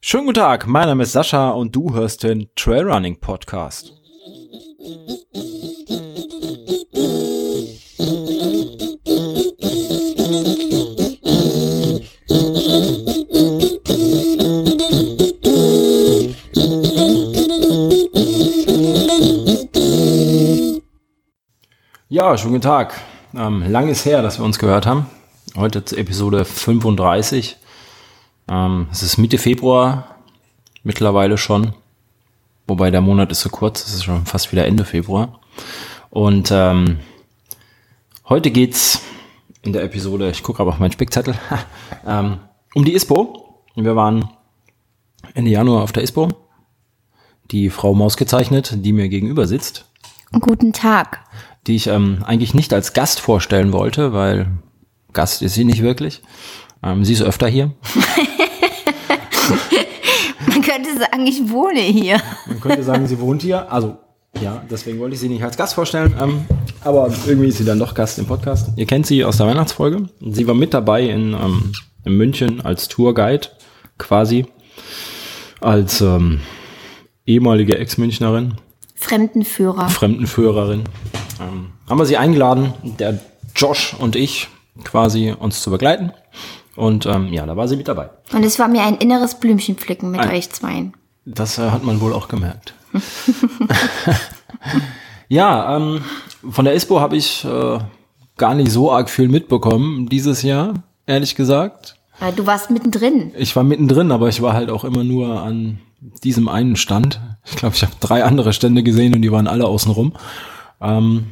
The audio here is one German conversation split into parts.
Schönen guten Tag, mein Name ist Sascha und du hörst den Trailrunning Podcast. Ja, schönen guten Tag. Ähm, lang ist her, dass wir uns gehört haben. Heute zur Episode 35. Ähm, es ist Mitte Februar mittlerweile schon. Wobei der Monat ist so kurz, es ist schon fast wieder Ende Februar. Und ähm, heute geht's in der Episode, ich gucke aber auf meinen Spickzettel, ähm, um die ISPO. Wir waren Ende Januar auf der ISPO. Die Frau Maus gezeichnet, die mir gegenüber sitzt. Guten Tag. Die ich ähm, eigentlich nicht als Gast vorstellen wollte, weil Gast ist sie nicht wirklich. Ähm, sie ist öfter hier. Man könnte sagen, ich wohne hier. Man könnte sagen, sie wohnt hier. Also, ja, deswegen wollte ich sie nicht als Gast vorstellen. Ähm, aber irgendwie ist sie dann doch Gast im Podcast. Ihr kennt sie aus der Weihnachtsfolge. Sie war mit dabei in, ähm, in München als Tourguide quasi. Als ähm, ehemalige Ex-Münchnerin. Fremdenführer. Fremdenführerin. Ähm, haben wir sie eingeladen, der Josh und ich quasi uns zu begleiten. Und ähm, ja, da war sie mit dabei. Und es war mir ein inneres Blümchenpflücken mit Ein- euch zweien. Das äh, hat man wohl auch gemerkt. ja, ähm, von der ISPO habe ich äh, gar nicht so arg viel mitbekommen dieses Jahr, ehrlich gesagt. Äh, Du warst mittendrin. Ich war mittendrin, aber ich war halt auch immer nur an diesem einen Stand. Ich glaube, ich habe drei andere Stände gesehen und die waren alle außenrum. Ähm,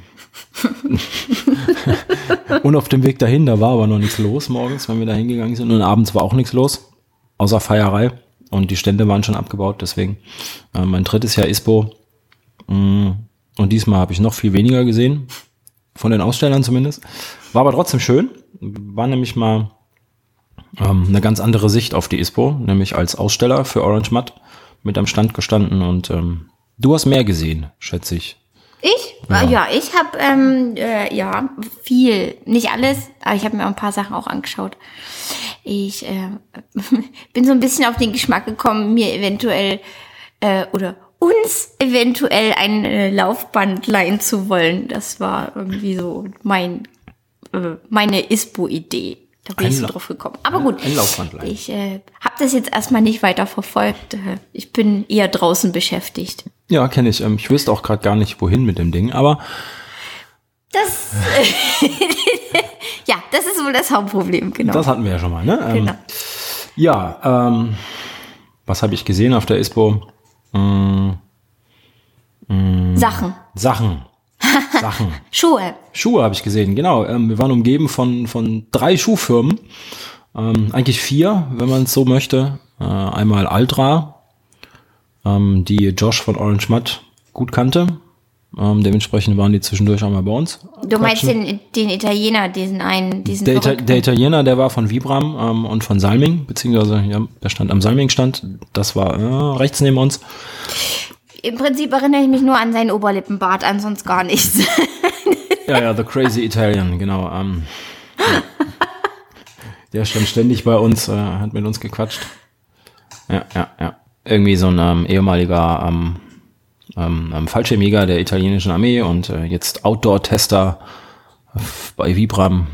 und auf dem Weg dahin, da war aber noch nichts los morgens, wenn wir da hingegangen sind. Und abends war auch nichts los, außer Feierei. Und die Stände waren schon abgebaut, deswegen äh, mein drittes Jahr ISPO. Mm, Und diesmal habe ich noch viel weniger gesehen, von den Ausstellern zumindest. War aber trotzdem schön. War nämlich mal ähm, eine ganz andere Sicht auf die ISPO, nämlich als Aussteller für Orange Matt mit am Stand gestanden und ähm, du hast mehr gesehen, schätze ich. Ich? Ja, ja ich habe ähm, äh, ja viel, nicht alles, aber ich habe mir auch ein paar Sachen auch angeschaut. Ich äh, bin so ein bisschen auf den Geschmack gekommen, mir eventuell äh, oder uns eventuell ein äh, Laufband leihen zu wollen. Das war irgendwie so mein äh, meine ISPO-Idee. Da bin Ein ich so drauf gekommen. Aber gut, ein Laufband leihen. ich äh, habe das jetzt erstmal nicht weiter verfolgt. Äh, Ich bin eher draußen beschäftigt. Ja, kenne ich. Ähm, ich wüsste auch gerade gar nicht, wohin mit dem Ding, aber Das. ja, das ist wohl das Hauptproblem, genau. das hatten wir ja schon mal, ne? Ähm, genau. Ja, ähm, was habe ich gesehen auf der ISPO? Mm, Sachen. Sachen. Sachen. Schuhe. Schuhe habe ich gesehen, genau. Ähm, wir waren umgeben von, von drei Schuhfirmen. Ähm, eigentlich vier, wenn man es so möchte. Äh, einmal Altra, ähm, die Josh von Orange Matt gut kannte. Ähm, dementsprechend waren die zwischendurch auch mal bei uns. Du meinst den, den Italiener, diesen einen, diesen der, Ita der Italiener, der war von Vibram ähm, und von Salming, beziehungsweise ja, der stand am Salming-Stand. Das war äh, rechts neben uns. Im Prinzip erinnere ich mich nur an seinen Oberlippenbart, an sonst gar nichts. Ja, ja, The Crazy Italian, genau. Ähm, ja. Der stand ständig bei uns, äh, hat mit uns gequatscht. Ja, ja, ja. Irgendwie so ein ähm, ehemaliger ähm, ähm, ähm, Fallschirmjäger der italienischen Armee und äh, jetzt Outdoor-Tester bei Vibram.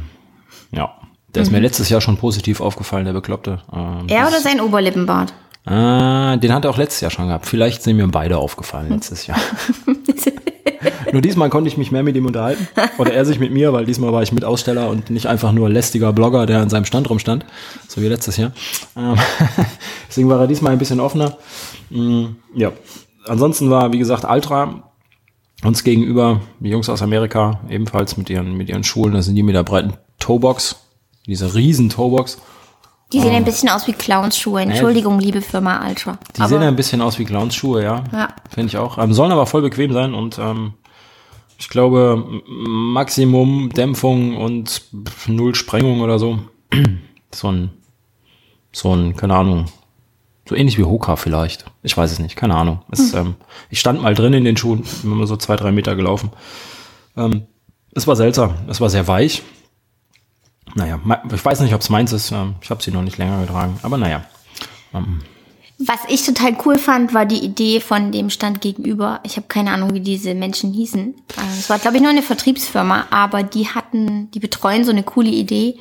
Ja, der ist mir letztes Jahr schon positiv aufgefallen, der Bekloppte. Ähm, er oder sein Oberlippenbart? Ah, den hat er auch letztes Jahr schon gehabt. Vielleicht sind mir beide aufgefallen letztes Jahr. nur diesmal konnte ich mich mehr mit ihm unterhalten. Oder er sich mit mir, weil diesmal war ich mit Aussteller und nicht einfach nur lästiger Blogger, der an seinem Stand rumstand. So wie letztes Jahr. Ähm, Deswegen war er diesmal ein bisschen offener. Mm, Ja. Ansonsten war, wie gesagt, Altra uns gegenüber, die Jungs aus Amerika, ebenfalls mit ihren, mit ihren Schulen. Das sind die mit der breiten Toebox. Diese riesen Toebox. Die sehen ein bisschen aus wie Clownsschuhe. Entschuldigung, liebe Firma Ultra. Die sehen ein bisschen aus wie Clownsschuhe, ja. Ja. Finde ich auch. Ähm, sollen aber voll bequem sein und ähm, ich glaube, Maximum Dämpfung und null Sprengung oder so. So ein, so ein, keine Ahnung, so ähnlich wie Hoka vielleicht. Ich weiß es nicht, keine Ahnung. Es, ähm, ich stand mal drin in den Schuhen, bin mal so zwei, drei Meter gelaufen. Ähm, es war seltsam, es war sehr weich. naja, ich weiß nicht, ob es meins ist. Ähm, ich habe sie noch nicht länger getragen, aber naja. Ähm. Was ich total cool fand, war die Idee von dem Stand gegenüber. Ich habe keine Ahnung, wie diese Menschen hießen. Äh, es war, glaube ich, nur eine Vertriebsfirma, aber die hatten, die betreuen so eine coole Idee,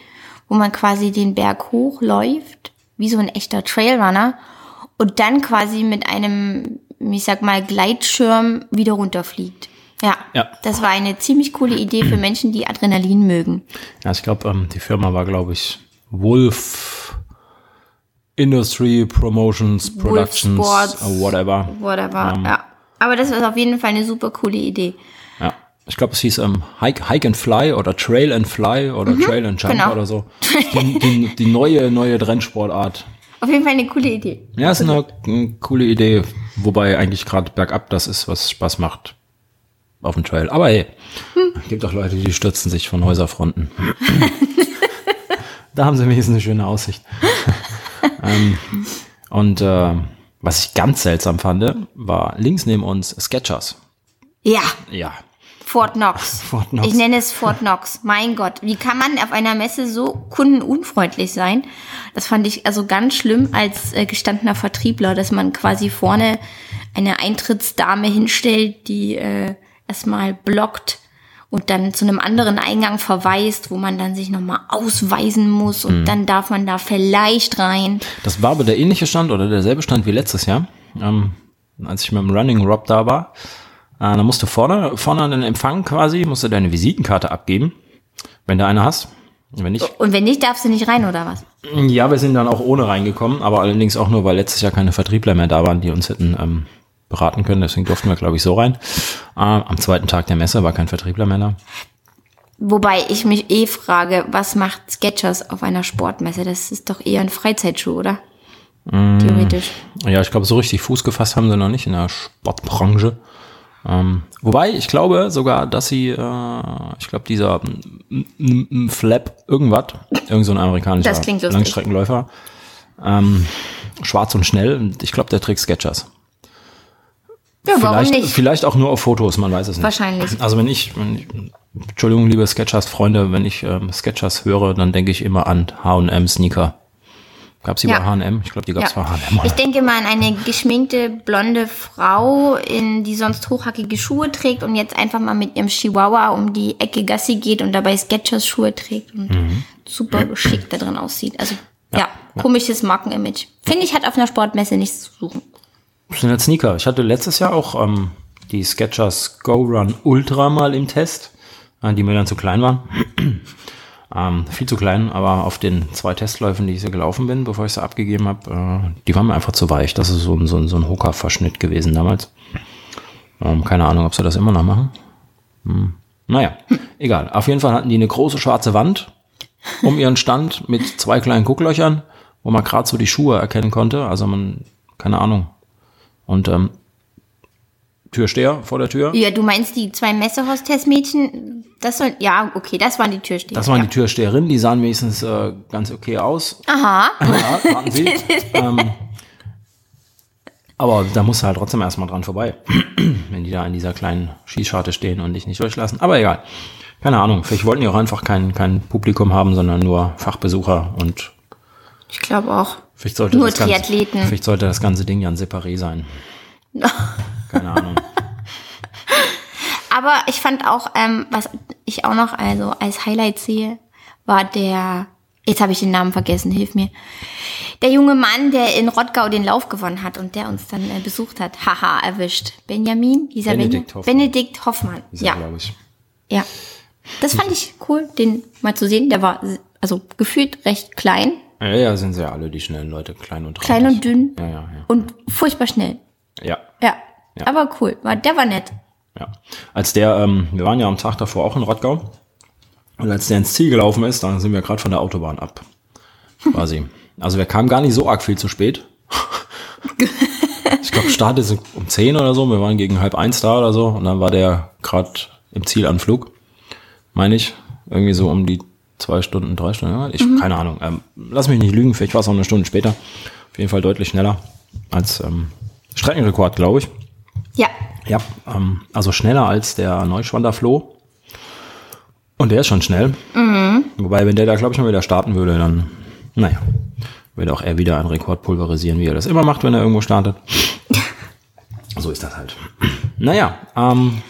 wo man quasi den Berg hochläuft, wie so ein echter Trailrunner, und dann quasi mit einem, ich sag mal, Gleitschirm wieder runterfliegt. Ja, ja, das war eine ziemlich coole Idee für Menschen, die Adrenalin mögen. Ja, ich glaube, ähm, die Firma war, glaube ich, Wolf Industry Promotions Productions, Sports, uh, whatever. Whatever, ähm, ja. Aber das ist auf jeden Fall eine super coole Idee. Ja, ich glaube, es hieß ähm, Hike, Hike and Fly oder Trail and Fly oder mhm, Trail and Jump genau. oder so. Die, die, die neue, neue Rennsportart. Auf jeden Fall eine coole Idee. Ja, ist eine, eine coole Idee, wobei eigentlich gerade bergab das ist, was Spaß macht auf dem Trail. Aber hey, hm. gibt auch Leute, die stürzen sich von Häuserfronten. da haben sie wenigstens eine schöne Aussicht. ähm, und äh, was ich ganz seltsam fand, war links neben uns Sketchers. Ja. Ja. Fort Knox. Fort Knox. Ich nenne es Fort Knox. Mein Gott, wie kann man auf einer Messe so kundenunfreundlich sein? Das fand ich also ganz schlimm als äh, gestandener Vertriebler, dass man quasi vorne eine Eintrittsdame hinstellt, die äh, erstmal blockt und dann zu einem anderen Eingang verweist, wo man dann sich nochmal ausweisen muss und mhm. dann darf man da vielleicht rein. Das war aber der ähnliche Stand oder derselbe Stand wie letztes Jahr, ähm, als ich mit dem Running Rob da war. Äh, da musst du vorne, vorne an den Empfang quasi, musst du deine Visitenkarte abgeben, wenn du eine hast. Wenn nicht. Und wenn nicht, darfst du nicht rein, oder was? Ja, wir sind dann auch ohne reingekommen, aber allerdings auch nur, weil letztes Jahr keine Vertriebler mehr da waren, die uns hätten ähm, beraten können. Deswegen durften wir, glaube ich, so rein. Äh, am zweiten Tag der Messe war kein Vertriebler mehr da. Wobei ich mich eh frage, was macht Sketchers auf einer Sportmesse? Das ist doch eher ein Freizeitschuh, oder? Mm, Theoretisch. Ja, ich glaube, so richtig Fuß gefasst haben sie noch nicht in der Sportbranche. Ähm, wobei, ich glaube sogar, dass sie, äh, ich glaube, dieser Flap irgendwas, irgend so ein amerikanischer Langstreckenläufer, ähm, schwarz und schnell, ich glaube, der trägt Sketchers. Ja, warum vielleicht, nicht? Vielleicht auch nur auf Fotos, man weiß es nicht. Wahrscheinlich. Also wenn ich, wenn ich Entschuldigung, liebe Sketchers-Freunde, wenn ich ähm, Sketchers höre, dann denke ich immer an H&M-Sneaker. Gab es die ja. bei H&M? Ich glaube, die gab es ja. bei H&M. Ich denke mal an eine geschminkte, blonde Frau, in, die sonst hochhackige Schuhe trägt und jetzt einfach mal mit ihrem Chihuahua um die Ecke Gassi geht und dabei Sketchers-Schuhe trägt und mhm. super geschickt da drin aussieht. Also ja, ja komisches Markenimage. Finde ich, hat auf einer Sportmesse nichts zu suchen. Das sind halt Sneaker. Ich hatte letztes Jahr auch ähm, die Skechers Go Run Ultra mal im Test, äh, die mir dann zu klein waren. Ähm, viel zu klein, aber auf den zwei Testläufen, die ich so gelaufen bin, bevor ich sie abgegeben habe, äh, die waren mir einfach zu weich. Das ist so ein, so ein, so ein Hoka-Verschnitt gewesen damals. Ähm, keine Ahnung, ob sie das immer noch machen. Hm. Naja, egal. Auf jeden Fall hatten die eine große schwarze Wand um ihren Stand mit zwei kleinen Gucklöchern, wo man gerade so die Schuhe erkennen konnte. Also man, keine Ahnung, und ähm, Türsteher vor der Tür. Ja, du meinst die zwei Messehostessmädchen? Das soll, ja, okay, das waren die Türsteher. Das waren ja. die Türsteherinnen, die sahen wenigstens äh, ganz okay aus. Aha. Ja, warten Sie. ähm, aber da musst du halt trotzdem erstmal dran vorbei, wenn die da in dieser kleinen Schießscharte stehen und dich nicht durchlassen. Aber egal. Keine Ahnung. Vielleicht wollten die auch einfach kein, kein Publikum haben, sondern nur Fachbesucher und. Ich glaube auch. Vielleicht sollte Nur das Triathleten. Ganze, vielleicht sollte das ganze Ding ja ein Separé sein. Keine Ahnung. Aber ich fand auch, ähm, was ich auch noch also als Highlight sehe, war der, jetzt habe ich den Namen vergessen, hilf mir, der junge Mann, der in Rottgau den Lauf gewonnen hat und der uns dann äh, besucht hat. Haha, erwischt. Benjamin? Dieser Benedikt Hoffmann. Benedikt Hoffmann. Dieser, ja. Ich. Ja. Das fand ich cool, den mal zu sehen. Der war also gefühlt recht klein, ja, ja, sind sie ja alle, die schnellen Leute, klein und traurig. Klein und dünn. Ja, ja, ja. Und furchtbar schnell. Ja. Ja. ja. Aber cool. Der war nett. Ja. Als der, ähm, wir waren ja am Tag davor auch in Rottgau. Und als der ins Ziel gelaufen ist, dann sind wir gerade von der Autobahn ab. Quasi. Also wir kamen gar nicht so arg viel zu spät. ich glaube, Start ist um 10 oder so. Wir waren gegen halb eins da oder so. Und dann war der gerade im Zielanflug. Meine ich. Irgendwie so um die zwei Stunden, drei Stunden, ich, mhm. keine Ahnung. Ähm, lass mich nicht lügen, vielleicht war es auch eine Stunde später. Auf jeden Fall deutlich schneller als ähm, Streckenrekord, glaube ich. Ja. Ja, ähm, also schneller als der Neuschwander Floh. Und der ist schon schnell. Wobei, wenn der da, glaube ich, mal wieder starten würde, dann, naja, würde auch er wieder einen Rekord pulverisieren, wie er das immer macht, wenn er irgendwo startet. so ist das halt. Naja, ähm,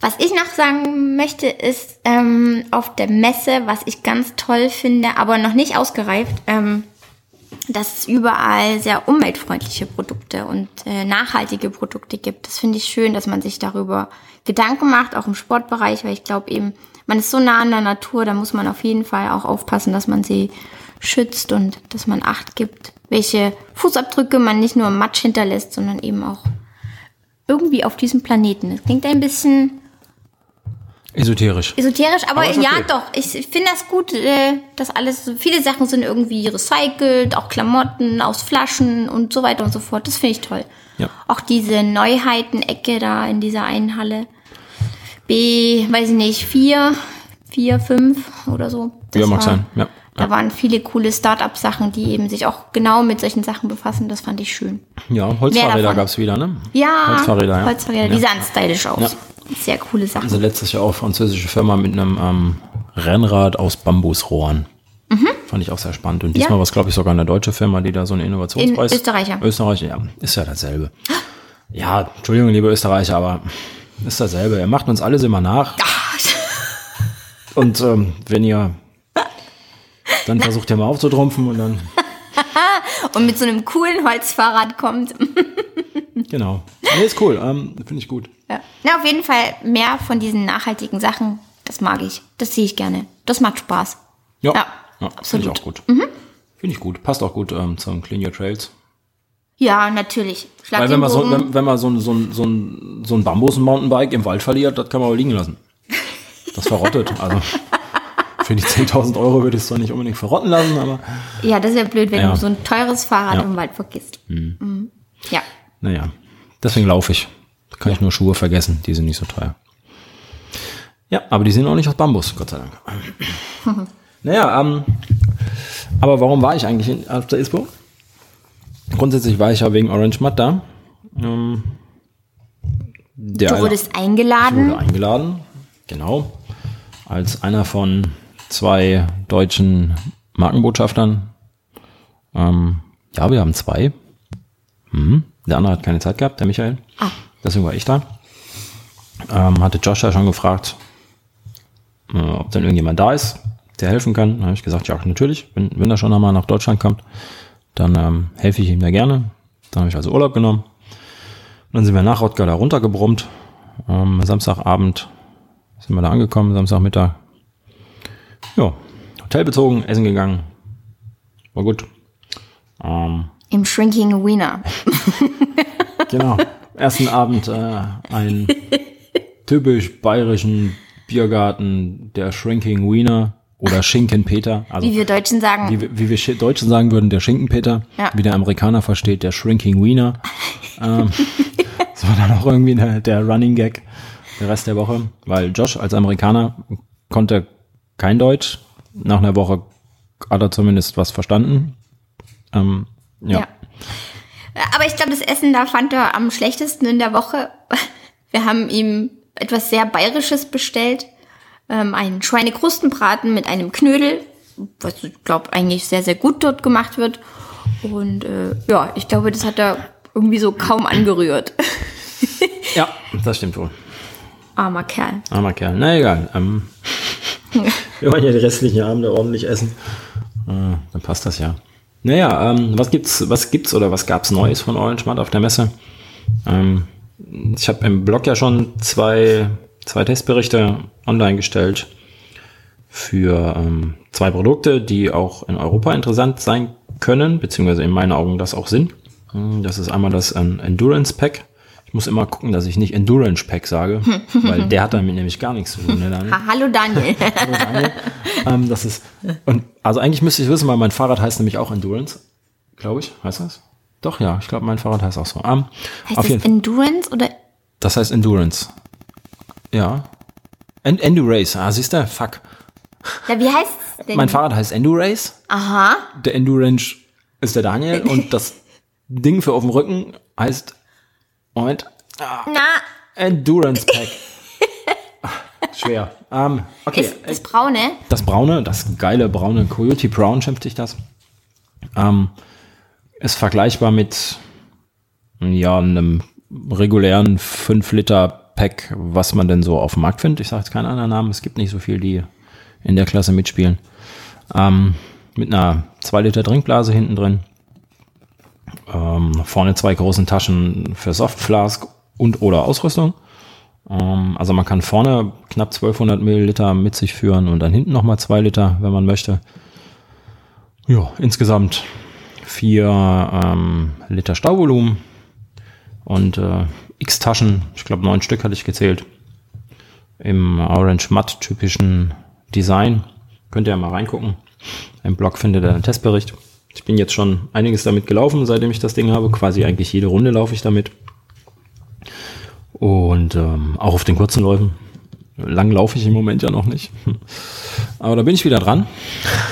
Was ich noch sagen möchte, ist ähm, auf der Messe, was ich ganz toll finde, aber noch nicht ausgereift, ähm, dass es überall sehr umweltfreundliche Produkte und äh, nachhaltige Produkte gibt. Das finde ich schön, dass man sich darüber Gedanken macht, auch im Sportbereich, weil ich glaube eben, man ist so nah an der Natur, da muss man auf jeden Fall auch aufpassen, dass man sie schützt und dass man Acht gibt, welche Fußabdrücke man nicht nur im Matsch hinterlässt, sondern eben auch irgendwie auf diesem Planeten. Das klingt ein bisschen esoterisch. esoterisch, aber, Aber okay. ja, doch. Ich, ich finde das gut, äh, dass alles, viele Sachen sind irgendwie recycelt, auch Klamotten aus Flaschen und so weiter und so fort. Das finde ich toll. Ja. Auch diese Neuheiten-Ecke da in dieser einen Halle. B, weiß ich nicht, vier, vier, fünf oder so. Das Ja, mag war- sein. Ja. Da waren viele coole Start-up-Sachen, die eben sich auch genau mit solchen Sachen befassen. Das fand ich schön. Ja, Holzfahrräder davon. gab's wieder, ne? Ja, Holzfahrräder, ja. Holzfahrräder, die Ja. sahen stylisch aus. Sehr coole Sachen. Also letztes Jahr auch französische Firma mit einem ähm, Rennrad aus Bambusrohren. Fand ich auch sehr spannend. Und diesmal Mhm. Ja. war es, glaube ich, sogar eine deutsche Firma, die da so einen Innovationspreis... In Österreicher. Österreicher, ja. Ist ja dasselbe. Ja, Entschuldigung, liebe Österreicher, aber ist dasselbe. Er macht uns alles immer nach. Und ähm, wenn ihr... Dann versucht ihr mal aufzutrumpfen und dann... Und mit so einem coolen Holzfahrrad kommt. Genau. Nee, ist cool. Ähm, Finde ich gut. Ja. Na, auf jeden Fall mehr von diesen nachhaltigen Sachen. Das mag ich. Das sehe ich gerne. Das macht Spaß. Ja, Ja, ja, finde ich absolut. Mhm. auch gut. Finde ich gut. Passt auch gut ähm, zum Clean Your Trails. Ja, natürlich. Schlag Weil wenn man, so, wenn, wenn man so ein, so ein, so ein, so ein Bambus-Mountainbike im Wald verliert, das kann man auch liegen lassen. Das verrottet. Also für die 10.000 Euro würde ich es zwar nicht unbedingt verrotten lassen, aber ja, das wäre blöd, wenn Ja. du so ein teures Fahrrad Ja. im Wald vergisst. Mhm. Ja. Naja. Deswegen laufe ich. Da kann ich nur Schuhe vergessen. Die sind nicht so teuer. Ja, aber die sind auch nicht aus Bambus, Gott sei Dank. naja, ähm, aber warum war ich eigentlich in, auf der ISPO? Grundsätzlich war ich ja wegen Orange Mud da. Ähm, Du wurdest Ich eingeladen. wurde eingeladen, genau, als einer von zwei deutschen Markenbotschaftern. Ähm, ja, wir haben zwei. Mhm. Der andere hat keine Zeit gehabt, der Michael. Ah. Deswegen war ich da. Ähm, hatte Josh ja schon gefragt, äh, ob denn irgendjemand da ist, der helfen kann. Dann habe ich gesagt, ja, natürlich. Wenn, wenn er schon einmal nach Deutschland kommt, dann ähm, helfe ich ihm da gerne. Dann habe ich also Urlaub genommen. Und dann sind wir nach Rottgau da runtergebrummt. Ähm, Samstagabend sind wir da angekommen, Samstagmittag. Ja, Hotel bezogen, essen gegangen. War gut. Ähm, Im Shrinking Wiener. genau. Ersten Abend äh, einen typisch bayerischen Biergarten, der Shrinking Wiener oder Schinkenpeter. Also Wie wir Deutschen sagen. wie, wir- wie wir Deutschen sagen würden, der Schinkenpeter. Ja. Wie der Amerikaner versteht, der Shrinking Wiener. ähm, das war dann auch irgendwie der, der Running Gag der Rest der Woche, weil Josh als Amerikaner konnte kein Deutsch. Nach einer Woche hat er zumindest was verstanden. Ähm, ja. Ja. Aber ich glaube, das Essen da fand er am schlechtesten in der Woche. Wir haben ihm etwas sehr Bayerisches bestellt. Ähm, einen Schweinekrustenbraten mit einem Knödel, was ich glaube eigentlich sehr, sehr gut dort gemacht wird. Und äh, ja, ich glaube, das hat er irgendwie so kaum angerührt. ja, das stimmt wohl. Armer Kerl. Armer Kerl. Na egal. Ähm, wir wollen ja die restlichen Abende ordentlich essen. Äh, dann passt das ja. Naja, ähm, was gibt's, was gibt's oder was gab's Neues von Orange Mud auf der Messe? Ähm, ich habe im Blog ja schon zwei, zwei Testberichte online gestellt für ähm, zwei Produkte, die auch in Europa interessant sein können, beziehungsweise in meinen Augen das auch sind. Ähm, Das ist einmal das ähm, Endurance Pack. Ich muss immer gucken, dass ich nicht Endurance Pack sage, weil der hat damit nämlich gar nichts zu tun. Ne, Daniel? Ha, hallo Daniel. Hallo, Daniel. ähm, das ist, und, also eigentlich müsste ich wissen, weil mein Fahrrad heißt nämlich auch Endurance. Glaube ich, heißt das? Doch, ja, ich glaube, mein Fahrrad heißt auch so. Ähm, heißt auf das. Endurance oder Das heißt Endurance. Ja. End Endurace. Ah, siehst du? Fuck. ja, wie heißt es denn? Mein Fahrrad heißt Endurace. Aha. Der Endurance ist der Daniel. und das Ding für auf dem Rücken heißt, Moment, Na, Endurance Pack. schwer. Ähm, okay. Ist das braune? Das braune, das geile braune Coyote Brown schimpft sich das. Ähm, ist vergleichbar mit ja, einem regulären 5 Liter Pack, was man denn so auf dem Markt findet. Ich sage jetzt keinen anderen Namen. Es gibt nicht so viel, die in der Klasse mitspielen. Ähm, mit einer 2 Liter Trinkblase hinten drin. Ähm, vorne zwei großen Taschen für Softflask und oder Ausrüstung. Ähm, also man kann vorne knapp 1200 Milliliter mit sich führen und dann hinten nochmal 2 Liter, wenn man möchte. Ja, insgesamt 4 ähm, Liter Stauvolumen und äh, x Taschen, ich glaube neun Stück hatte ich gezählt, im Orange Matt typischen Design. Könnt ihr ja mal reingucken. Im Blog findet ihr einen Testbericht. Ich bin jetzt schon einiges damit gelaufen, seitdem ich das Ding habe. Quasi eigentlich jede Runde laufe ich damit. Und ähm, auch auf den kurzen Läufen. Lang laufe ich im Moment ja noch nicht. Aber da bin ich wieder dran.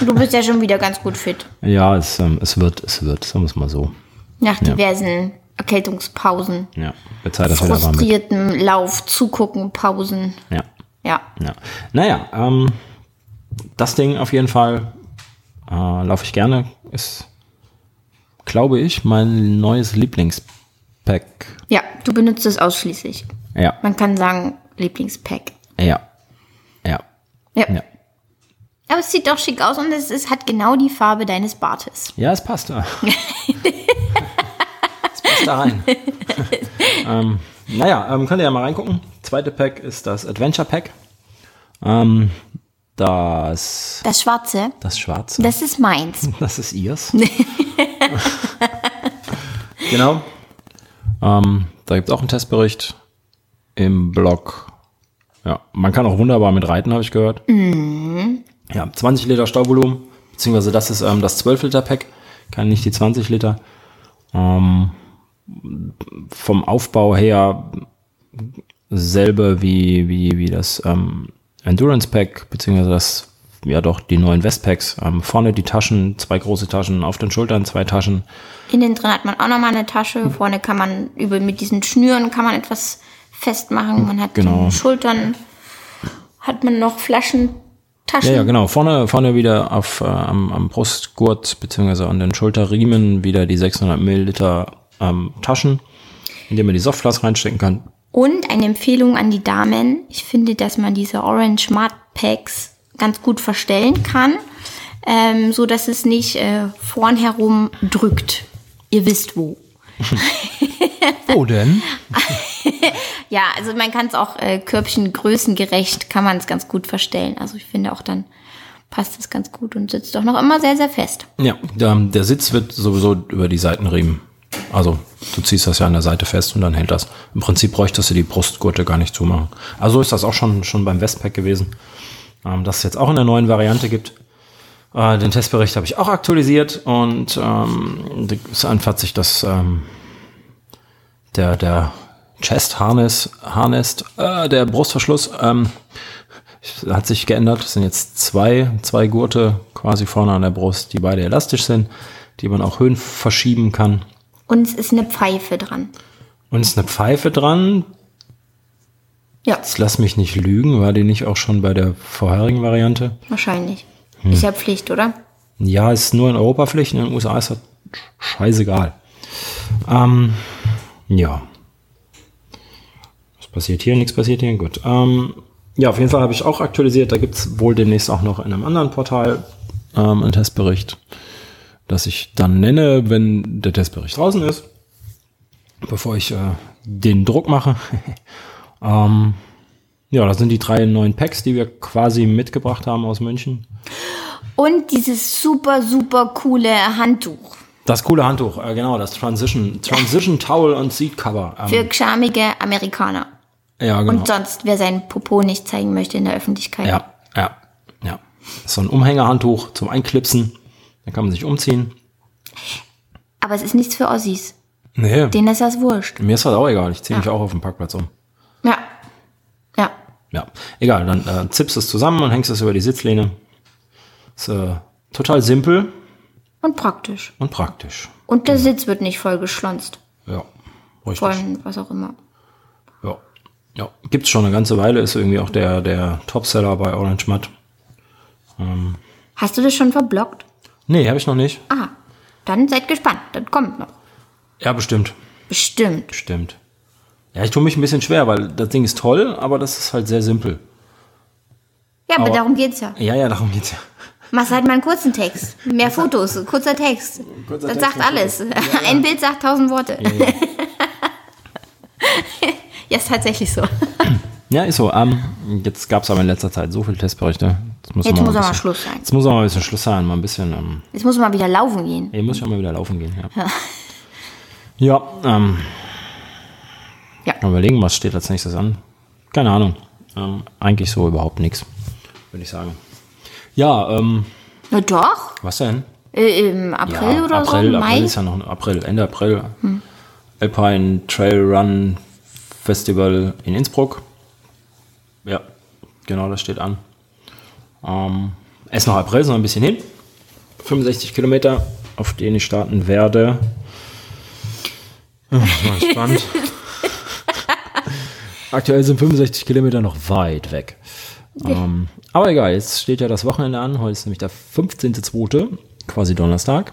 Du bist ja schon wieder ganz gut fit. Ja, es, ähm, es wird, es wird, sagen wir es mal so. Nach diversen Erkältungspausen. Ja, wird Zeit, dass wir da waren mit. Frustrierten Lauf, zugucken, Pausen. Ja, Ja. ja. Naja, ähm, das Ding auf jeden Fall äh, laufe ich gerne. Ist, glaube ich, mein neues Lieblingspack. Ja, du benutzt es ausschließlich. Ja, Man kann sagen, Lieblingspack. ja, ja, Ja. ja. Aber es sieht doch schick aus und es, es hat genau die Farbe deines Bartes. Ja, es passt. es passt da rein. ähm, naja, ähm, könnt ihr ja mal reingucken. Zweite Pack ist das Adventure Pack. Ähm, das, Das Schwarze, das Schwarze. das ist meins. Das ist ihrs. genau. Ähm, da gibt es auch einen Testbericht im Blog. Ja, man kann auch wunderbar mit reiten, habe ich gehört. Ja, 20 Liter Stauvolumen, beziehungsweise das ist ähm, das 12 Liter Pack, kann nicht die 20 Liter. Ähm, vom Aufbau her selbe wie, wie, wie das ähm, Endurance Pack, beziehungsweise das, ja doch, die neuen Westpacks. Ähm, vorne die Taschen, zwei große Taschen, auf den Schultern zwei Taschen. Innen drin hat man auch nochmal eine Tasche. Vorne kann man über mit diesen Schnüren kann man etwas festmachen. Man hat Genau. die Schultern, hat man noch Flaschentaschen. Ja, ja, genau. Vorne, vorne wieder auf, äh, am, am Brustgurt, beziehungsweise an den Schulterriemen wieder die 600 Milliliter ähm, Taschen, in denen man die Softflask reinstecken kann. Und eine Empfehlung an die Damen. Ich finde, dass man diese Orange Mud Packs ganz gut verstellen kann, ähm, so dass es nicht äh, vorn herum drückt. Ihr wisst wo. Wo denn? Ja, also man kann es auch äh, Körbchen größengerecht, kann man es ganz gut verstellen. Also ich finde auch dann passt es ganz gut und sitzt doch noch immer sehr, sehr fest. Ja, der, der Sitz wird sowieso über die Seitenriemen. Also du ziehst das ja an der Seite fest und dann hält das. Im Prinzip bräuchtest du die Brustgurte gar nicht zumachen. Also so ist das auch schon, schon beim Westpack gewesen. Ähm, dass es jetzt auch in der neuen Variante gibt. Äh, den Testbericht habe ich auch aktualisiert und ähm, es einfach sich das ähm, der, der Chest Harness, Harness äh, der Brustverschluss ähm, hat sich geändert. Es sind jetzt zwei, zwei Gurte quasi vorne an der Brust, die beide elastisch sind, die man auch Höhen verschieben kann. Und es ist eine Pfeife dran. Und es ist eine Pfeife dran. Ja, Jetzt lass mich nicht lügen, war die nicht auch schon bei der vorherigen Variante? wahrscheinlich. Hm. Ist ja Pflicht, oder? Ja, ist nur in Europa Pflicht, in den USA ist das scheißegal. Ähm, ja. Was passiert hier? Nichts passiert hier? Gut. Ähm, ja, auf jeden Fall habe ich auch aktualisiert. Da gibt es wohl demnächst auch noch in einem anderen Portal ähm, einen Testbericht, das ich dann nenne, wenn der Testbericht draußen ist, bevor ich äh, den Druck mache. ähm, ja, das sind die drei neuen Packs, die wir quasi mitgebracht haben aus München. Und dieses super, super coole Handtuch Das coole Handtuch, äh, genau, das Transition, Transition Towel und Seat Cover. Ähm, für charmige Amerikaner. ja, genau. Und sonst, wer seinen Popo nicht zeigen möchte in der Öffentlichkeit. ja, ja, ja. So ein Umhängerhandtuch zum Einklipsen. Dann kann man sich umziehen. Aber es ist nichts für Ossis. Nee, Denen ist das wurscht. mir ist das auch egal. Ich ziehe mich auch auf dem Parkplatz um. Ja. Ja. Ja, egal. Dann äh, zippst es zusammen und hängst es über die Sitzlehne. Ist äh, total simpel Und praktisch. und praktisch. Und der Sitz wird nicht voll geschlonzt. Ja, richtig. Von was auch immer. Ja. Ja, gibt's schon eine ganze Weile, ist irgendwie auch der, der Topseller bei Orange Matt. Hast du das schon verblockt? Nee, habe ich noch nicht. Ah, dann seid gespannt. Das kommt noch. Ja, bestimmt. Bestimmt. Bestimmt. Ja, ich tue mich ein bisschen schwer, weil das Ding ist toll, aber das ist halt sehr simpel. Ja, aber, Aber- darum geht's ja. Ja, ja, darum geht's ja. Machst halt mal einen kurzen Text. Mehr Fotos, kurzer Text. Kurzer das Text, sagt alles. Ein Bild sagt tausend Worte. Ja, ja. ist tatsächlich so. Ja, ist so. Ähm, jetzt gab es aber in letzter Zeit so viele Testberichte. Jetzt muss, Jetzt mal muss aber bisschen- Schluss sein. Jetzt muss aber mal ein bisschen Schluss sein, mal ein bisschen. Ähm, Jetzt muss mal wieder laufen gehen. hier muss ich mal wieder laufen gehen. Ja, ja ähm, Ja. mal überlegen, was steht als nächstes an. Keine Ahnung. Ähm, eigentlich so überhaupt nichts, würde ich sagen. Ja, ähm, Na doch. was denn? Äh, Im April ja, oder April, so? Mai? April ist ja noch April, Ende April. Alpine Trail Run Festival in Innsbruck. Ja, genau, das steht an. Ähm, erst noch April, ist noch ein bisschen hin. 65 Kilometer, auf denen ich starten werde. Ja, mal gespannt. Aktuell sind 65 Kilometer noch weit weg. Ähm, aber egal, jetzt steht ja das Wochenende an. Heute ist nämlich der 15.2., quasi Donnerstag.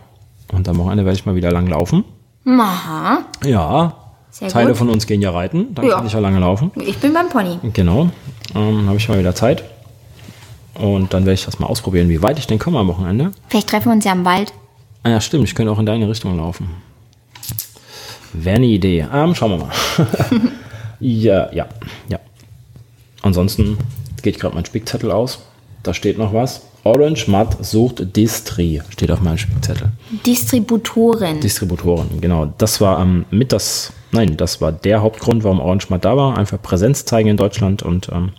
Und am Wochenende werde ich mal wieder lang laufen. Aha. Ja, Sehr Teile gut. von uns gehen ja reiten, dann Ja. kann ich ja lange laufen. Ich bin beim Pony. Genau, ähm, habe ich mal wieder Zeit. Und dann werde ich das mal ausprobieren, wie weit ich denn komme am Wochenende. Vielleicht treffen wir uns ja im Wald. Ah ja, stimmt, ich könnte auch in deine Richtung laufen. Wäre eine Idee. Ähm, schauen wir mal. ja, ja, ja. Ansonsten geht gerade mein Spickzettel aus. Da steht noch was. Orange Matt sucht Distri. Steht auf meinem Spickzettel. Distributoren. Distributoren, genau. Das war ähm, mit das, nein, das war der Hauptgrund, warum Orange Matt da war. Einfach Präsenz zeigen in Deutschland und ähm,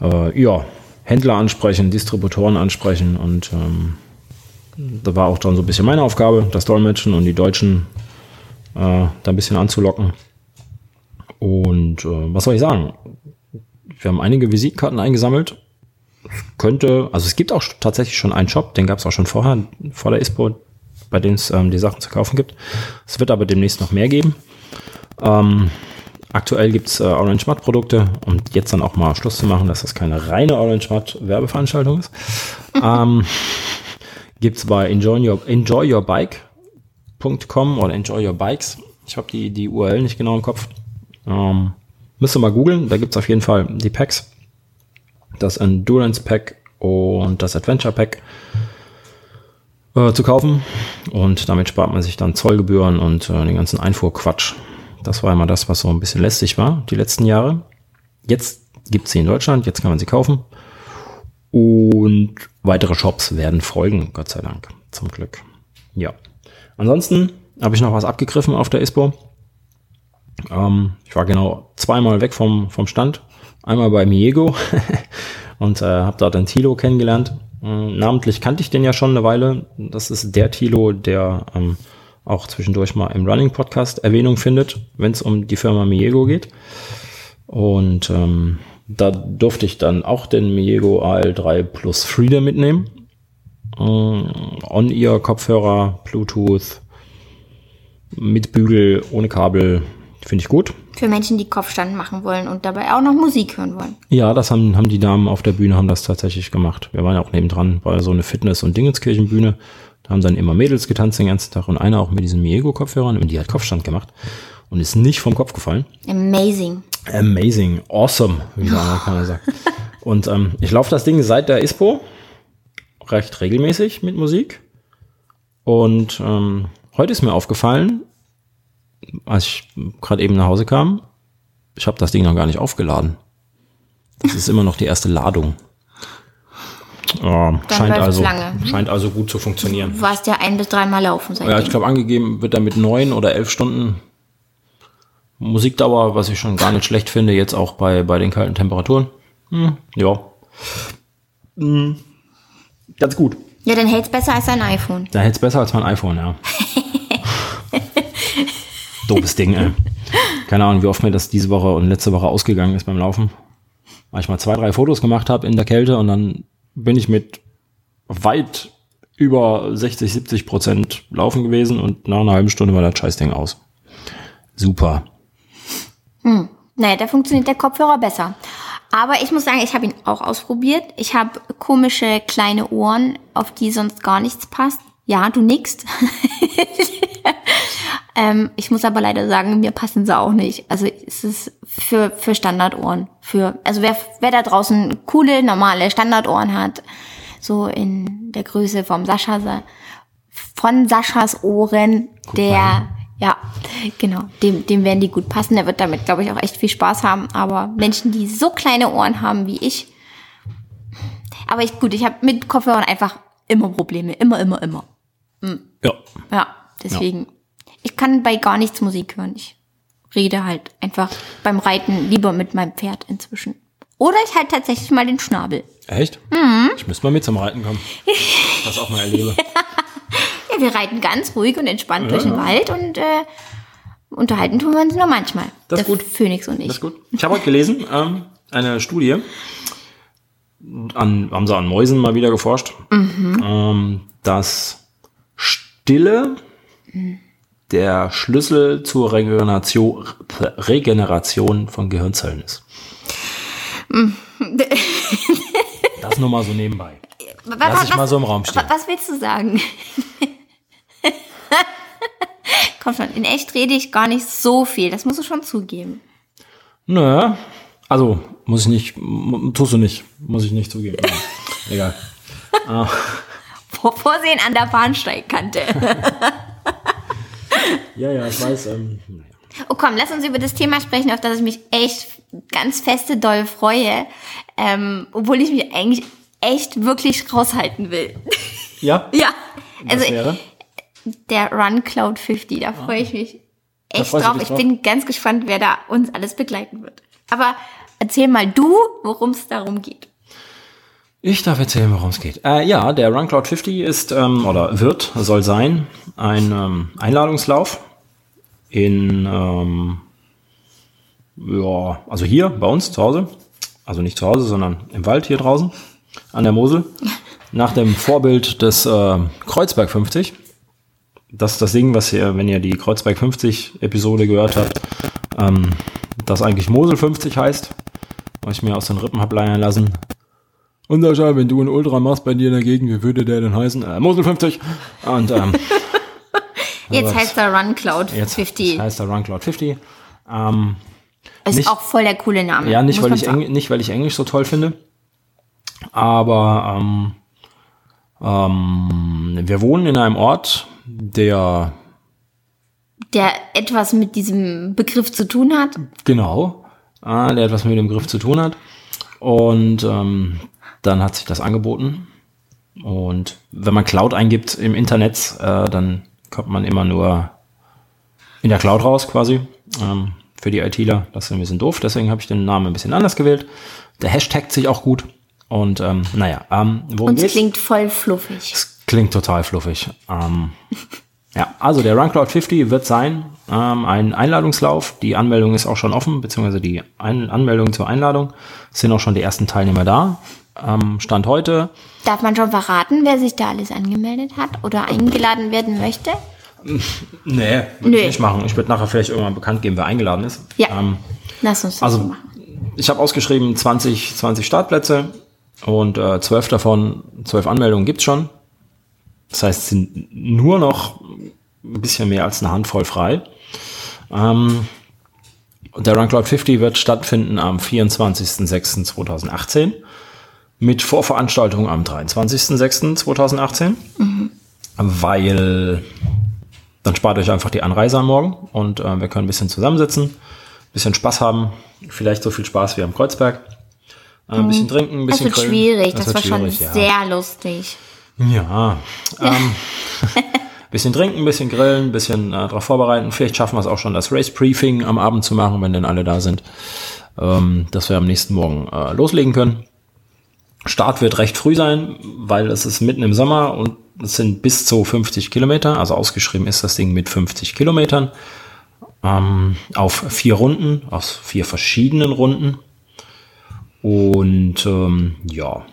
äh, ja, Händler ansprechen, Distributoren ansprechen und ähm, da war auch dann so ein bisschen meine Aufgabe, das Dolmetschen und die Deutschen äh, da ein bisschen anzulocken. Und äh, was soll ich sagen? Wir haben einige Visitenkarten eingesammelt. Könnte, also es gibt auch tatsächlich schon einen Shop, den gab es auch schon vorher, vor der ISPO, bei dem es ähm, die Sachen zu kaufen gibt. Es wird aber demnächst noch mehr geben. Ähm, aktuell gibt es äh, Orange Matt Produkte und jetzt dann auch mal Schluss zu machen, dass das keine reine Orange Matt Werbeveranstaltung ist. ähm, gibt es bei enjoy your, enjoyyourbike.com oder enjoy your bikes. Ich habe die, die URL nicht genau im Kopf. Ähm, müsst ihr mal googeln, da gibt es auf jeden Fall die Packs. Das Endurance Pack und das Adventure Pack äh, zu kaufen. Und damit spart man sich dann Zollgebühren und äh, den ganzen Einfuhrquatsch. Das war immer das, was so ein bisschen lästig war, die letzten Jahre. Jetzt gibt es sie in Deutschland, jetzt kann man sie kaufen. Und weitere Shops werden folgen, Gott sei Dank, zum Glück. Ja. Ansonsten habe ich noch was abgegriffen auf der ISPO. Ähm, ich war genau zweimal weg vom, vom Stand. Einmal bei Miego und äh, habe dort den Tilo kennengelernt. Ähm, namentlich kannte ich den ja schon eine Weile. Das ist der Tilo, der ähm, auch zwischendurch mal im Running Podcast Erwähnung findet, wenn es um die Firma Miego geht. Und ähm, da durfte ich dann auch den Miego AL3 Plus Freedom mitnehmen. Ähm, On-Ear Kopfhörer, Bluetooth, mit Bügel, ohne Kabel. Finde ich gut. Für Menschen, die Kopfstand machen wollen und dabei auch noch Musik hören wollen. Ja, das haben, haben die Damen auf der Bühne haben das tatsächlich gemacht. Wir waren ja auch nebendran, ja so eine Fitness- und Dingenskirchenbühne. Da haben dann immer Mädels getanzt den ganzen Tag und einer auch mit diesen Miego-Kopfhörern und die hat Kopfstand gemacht und ist nicht vom Kopf gefallen. Amazing. Amazing, awesome, wie der Amerikaner sagt. Und ähm, ich laufe das Ding seit der ISPO recht regelmäßig mit Musik. Und ähm, heute ist mir aufgefallen, als ich gerade eben nach Hause kam, ich habe das Ding noch gar nicht aufgeladen. Das ist immer noch die erste Ladung. Ja, scheint, also, lange. scheint also gut zu funktionieren. Du warst ja ein bis dreimal laufen seitdem. Ja, ich glaube, angegeben wird da mit neun oder elf Stunden Musikdauer, was ich schon gar nicht schlecht finde, jetzt auch bei, bei den kalten Temperaturen. Hm, ja. Hm, ganz gut. ja, dann hält's besser als dein iPhone. Da hält's besser als mein iPhone, ja. Doofes Ding, ey. Keine Ahnung, wie oft mir das diese Woche und letzte Woche ausgegangen ist beim Laufen. Weil ich mal zwei, drei Fotos gemacht habe in der Kälte und dann bin ich mit weit über 60, 70 Prozent laufen gewesen und nach einer halben Stunde war das Scheißding aus. Super. Naja, da funktioniert der Kopfhörer besser. Aber ich muss sagen, ich habe ihn auch ausprobiert. Ich habe komische kleine Ohren, auf die sonst gar nichts passt. Ja, du nickst. ähm, ich muss aber leider sagen, mir passen sie auch nicht. Also es ist für, für Standardohren. Für, also wer, wer da draußen coole, normale Standardohren hat, so in der Größe vom Sascha, von Saschas Ohren, Guck der, mal. ja, genau, dem, dem werden die gut passen. Der wird damit, glaube ich, auch echt viel Spaß haben. Aber Menschen, die so kleine Ohren haben wie ich, aber ich, gut, ich habe mit Kopfhörern einfach immer Probleme. Immer, immer, immer. Mhm. Ja. Ja, deswegen. Ja. Ich kann bei gar nichts Musik hören. Ich rede halt einfach beim Reiten lieber mit meinem Pferd inzwischen. Oder ich halt tatsächlich mal den Schnabel. Echt? Mhm. Ich müsste mal mit zum Reiten kommen. Das auch mal erlebe. ja, wir reiten ganz ruhig und entspannt ja, durch den ja. Wald und äh, unterhalten tun wir uns nur manchmal. Das ist gut. Phoenix und ich. Das ist gut. Ich habe heute gelesen, ähm, eine Studie, an, haben sie an Mäusen mal wieder geforscht, mhm. ähm, dass Stille mhm. Der Schlüssel zur Regeneration, Regeneration von Gehirnzellen ist. das nur mal so nebenbei. Was, Lass ich was, mal so im Raum stehen. Was willst du sagen? Komm schon, in echt rede ich gar nicht so viel. Das musst du schon zugeben. Naja, also muss ich nicht, tust du nicht, muss ich nicht zugeben. Egal. ah. Vorsehen an der Bahnsteigkante. Ja, ja, ich weiß. Ähm, Oh komm, lass uns über das Thema sprechen, auf das ich mich echt ganz feste doll freue, ähm, obwohl ich mich eigentlich echt wirklich raushalten will. Ja? ja. Also der Run Cloud 50, da freue ich mich echt drauf. Ich bin ganz gespannt, wer da uns alles begleiten wird. Aber erzähl mal du, worum es darum geht. Ich darf erzählen, worum es geht. Äh, ja, der Run Cloud 50 ist ähm, oder wird, soll sein, ein ähm, Einladungslauf in, ähm, ja, also hier bei uns zu Hause, also nicht zu Hause, sondern im Wald hier draußen an der Mosel, nach dem Vorbild des äh, Kreuzberg 50. Das ist das Ding, was ihr, wenn ihr die Kreuzberg 50 Episode gehört habt, ähm, das eigentlich Mosel 50 heißt, was ich mir aus den Rippen hab leiern lassen. Und Sascha, wenn du ein Ultra machst bei dir in der Gegend, wie würde der denn heißen? Äh, Mosel 50. Und ähm, Jetzt heißt er Run Cloud 50. Jetzt heißt er Run Cloud 50. Ähm, ist nicht, auch voll der coole Name. Ja, nicht weil, ich Eng, nicht weil ich Englisch so toll finde. Aber ähm, ähm, wir wohnen in einem Ort, der der etwas mit diesem Begriff zu tun hat. Genau, äh, der etwas mit dem Begriff zu tun hat. Und ähm, dann hat sich das angeboten. Und wenn man Cloud eingibt im Internet, äh, dann kommt man immer nur in der Cloud raus quasi. Ähm, für die ITler, das ist ein bisschen doof, deswegen habe ich den Namen ein bisschen anders gewählt. Der Hashtag sich auch gut. Und ähm, naja, ähm, worum Und es klingt voll fluffig. Es klingt total fluffig. Ähm, ja, also der RunCloud 50 wird sein ähm, ein Einladungslauf. Die Anmeldung ist auch schon offen, beziehungsweise die ein Anmeldung zur Einladung. Es sind auch schon die ersten Teilnehmer da. Ähm, Stand heute. Darf man schon verraten, wer sich da alles angemeldet hat oder eingeladen werden möchte? Nee, würde ich nicht machen. Ich würde nachher vielleicht irgendwann bekannt geben, wer eingeladen ist. Ja. Ähm, Lass uns das also, so machen. Ich habe ausgeschrieben 20, 20 Startplätze und äh, 12 davon, 12 Anmeldungen gibt's schon. Das heißt, es sind nur noch ein bisschen mehr als eine Handvoll frei. Ähm, der Run Cloud 50 wird stattfinden am 24.06.2018 mit Vorveranstaltung am 23.06.2018, mhm. weil dann spart euch einfach die Anreise am Morgen und äh, wir können ein bisschen zusammensitzen, ein bisschen Spaß haben, vielleicht so viel Spaß wie am Kreuzberg. Äh, ein bisschen mhm. trinken, ein bisschen Das wird grillen. schwierig, das, das war schwierig, schon ja. sehr lustig. Ja, ähm, bisschen trinken, bisschen grillen, bisschen äh, darauf vorbereiten. Vielleicht schaffen wir es auch schon, das Race Briefing am Abend zu machen, wenn denn alle da sind, ähm, dass wir am nächsten Morgen äh, loslegen können. Start wird recht früh sein, weil es ist mitten im Sommer und es sind bis zu 50 Kilometer. Also ausgeschrieben ist das Ding mit 50 Kilometern ähm, auf vier Runden, aus vier verschiedenen Runden. Und ähm, ja.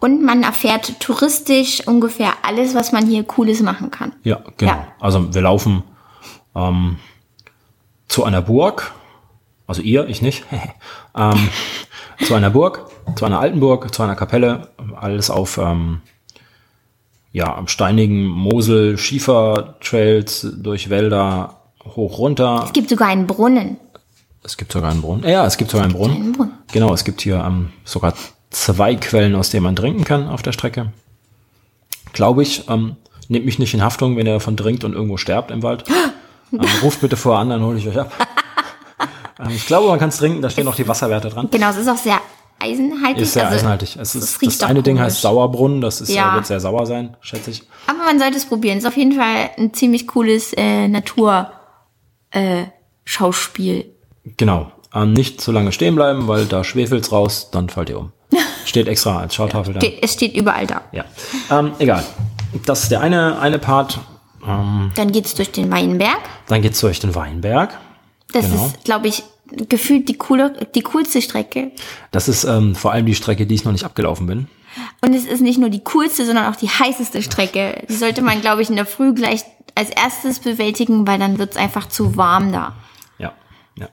Und man erfährt touristisch ungefähr alles, was man hier Cooles machen kann. Ja, genau. Ja. Also wir laufen ähm, zu einer Burg also ihr, ich nicht, ähm, zu einer Burg, zu einer alten Burg, zu einer Kapelle, alles auf ähm, ja, am steinigen Mosel, Schiefertrails durch Wälder hoch runter. Es gibt sogar einen Brunnen. Es gibt sogar einen Brunnen. Ja, es gibt sogar einen Brunnen. Einen Brunnen. Genau, es gibt hier ähm, sogar zwei Quellen, aus denen man trinken kann auf der Strecke. Glaube ich. Ähm, nehmt mich nicht in Haftung, wenn ihr davon trinkt und irgendwo sterbt im Wald. ähm, ruft bitte vorher an, dann hole ich euch ab. ähm, ich glaube, man kann es trinken, da stehen auch die Wasserwerte dran. Genau, es ist auch sehr eisenhaltig. Ist sehr also, eisenhaltig. Es es ist, das eine auch Ding komisch. heißt Sauerbrunnen, das ist, Ja. äh, wird sehr sauer sein, schätze ich. Aber man sollte es probieren. Ist auf jeden Fall ein ziemlich cooles äh, Natur äh. Genau. Ähm, nicht zu lange stehen bleiben, weil da schwefelt's raus, dann fallt ihr um. Steht extra als Schautafel da. Steht, es steht überall da. Ja. Ähm, egal. Das ist der eine, eine Part. Ähm, Dann geht's durch den Weinberg. dann geht's durch den Weinberg. Das Genau. ist, glaube ich, gefühlt die coole, die coolste Strecke. Das ist ähm, vor allem die Strecke, die ich noch nicht abgelaufen bin. Und es ist nicht nur die coolste, sondern auch die heißeste Strecke. Die sollte man, glaube ich, in der Früh gleich als erstes bewältigen, weil dann wird's einfach zu warm da. Ja, ja.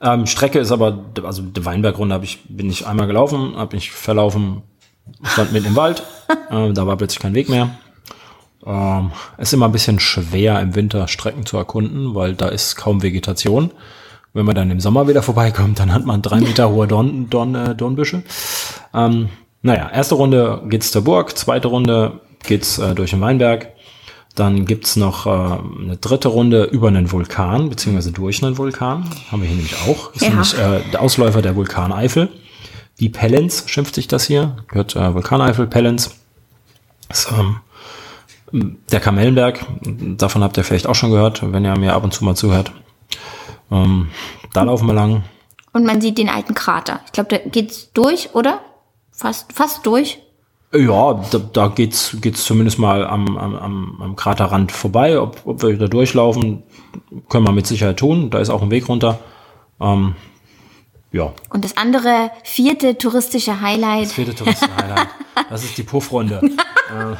Ähm, Strecke ist aber, also die Weinbergrunde habe ich, bin ich einmal gelaufen, habe mich verlaufen, stand mitten im Wald, äh, da war plötzlich kein Weg mehr. Ähm, ist immer ein bisschen schwer im Winter Strecken zu erkunden, weil da ist kaum Vegetation. Wenn man dann im Sommer wieder vorbeikommt, dann hat man drei Meter hohe Dorn, Dorn, äh, Dornbüsche. Ähm, naja, erste Runde geht's zur Burg, zweite Runde geht's äh, durch den Weinberg. Dann gibt's noch äh, eine dritte Runde über einen Vulkan, beziehungsweise durch einen Vulkan. Haben wir hier nämlich auch. Ist Ja. nämlich äh, der Ausläufer der Vulkan Eifel. Die Pellenz schimpft sich das hier. Gehört äh, Vulkan Eifel, Pellenz. Ist, ähm, der Kamellenberg, davon habt ihr vielleicht auch schon gehört, wenn ihr mir ab und zu mal zuhört. Ähm, da laufen wir lang. Und man sieht den alten Krater. Ich glaube, da geht's durch, oder? Fast, fast durch. Ja, da, da geht's geht's zumindest mal am, am, am, Kraterrand vorbei. Ob, ob wir da durchlaufen, können wir mit Sicherheit tun. Da ist auch ein Weg runter. Ähm, ja, Und das andere, vierte touristische Highlight. vierte Touristenhighlight. Das ist die Puffrunde. äh,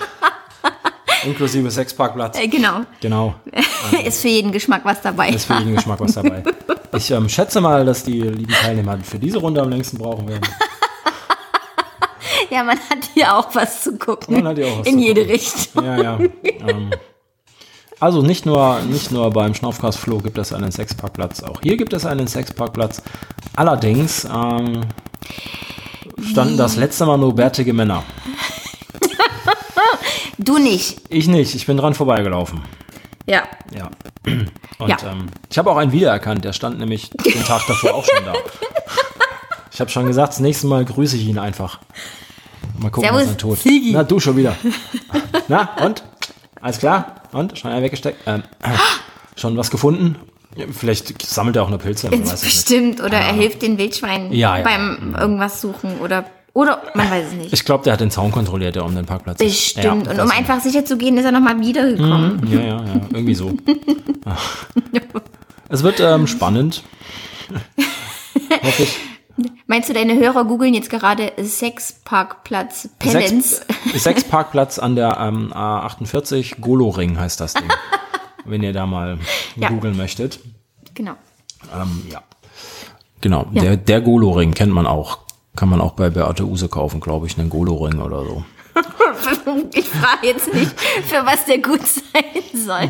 inklusive Sexparkplatz. Äh, genau. Genau. Ist für jeden Geschmack was dabei. Ist für jeden Geschmack was dabei. Ich ähm, schätze mal, dass die lieben Teilnehmer für diese Runde am längsten brauchen werden. Ja, man hat hier auch was zu gucken. Man hat hier auch was In zu jede gucken. Richtung. Ja, ja. Ähm, also nicht nur, nicht nur beim Schnaufkastfloh gibt es einen Sexparkplatz, auch hier gibt es einen Sexparkplatz. Allerdings ähm, standen das letzte Mal nur bärtige Männer. Du nicht. Ich nicht, ich bin dran vorbeigelaufen. Ja. Ja. Und Ja. Ähm, ich habe auch einen wiedererkannt, der stand nämlich den Tag davor auch schon da. Ich habe schon gesagt, das nächste Mal grüße ich ihn einfach. Mal gucken, Servus, was er tut. Ziggy. Na, du schon wieder. Na, und? Alles klar? Und? Schon einen weggesteckt? Ähm, schon was gefunden? Vielleicht sammelt er auch nur Pilze. Bestimmt. Oder er hilft den Wildschweinen Ja, ja. beim irgendwas suchen. Oder, oder man weiß es nicht. Ich glaube, der hat den Zaun kontrolliert, der um den Parkplatz ist. Bestimmt. Ja, und um einfach sicher zu gehen, ist er nochmal wiedergekommen. Ja, ja, ja, irgendwie so. Es wird ähm, spannend. Hoffe ich. Meinst du, deine Hörer googeln jetzt gerade Sexparkplatz Pellenz? Sechs, Sechsparkplatz an der ähm, A48, Goloring heißt das Ding. wenn ihr da mal Ja. googeln möchtet. Genau. Ähm, ja. Genau, Ja. der, der Goloring kennt man auch. Kann man auch bei Beate Use kaufen, glaube ich, einen Goloring oder so. Ich frage jetzt nicht, für was der gut sein soll.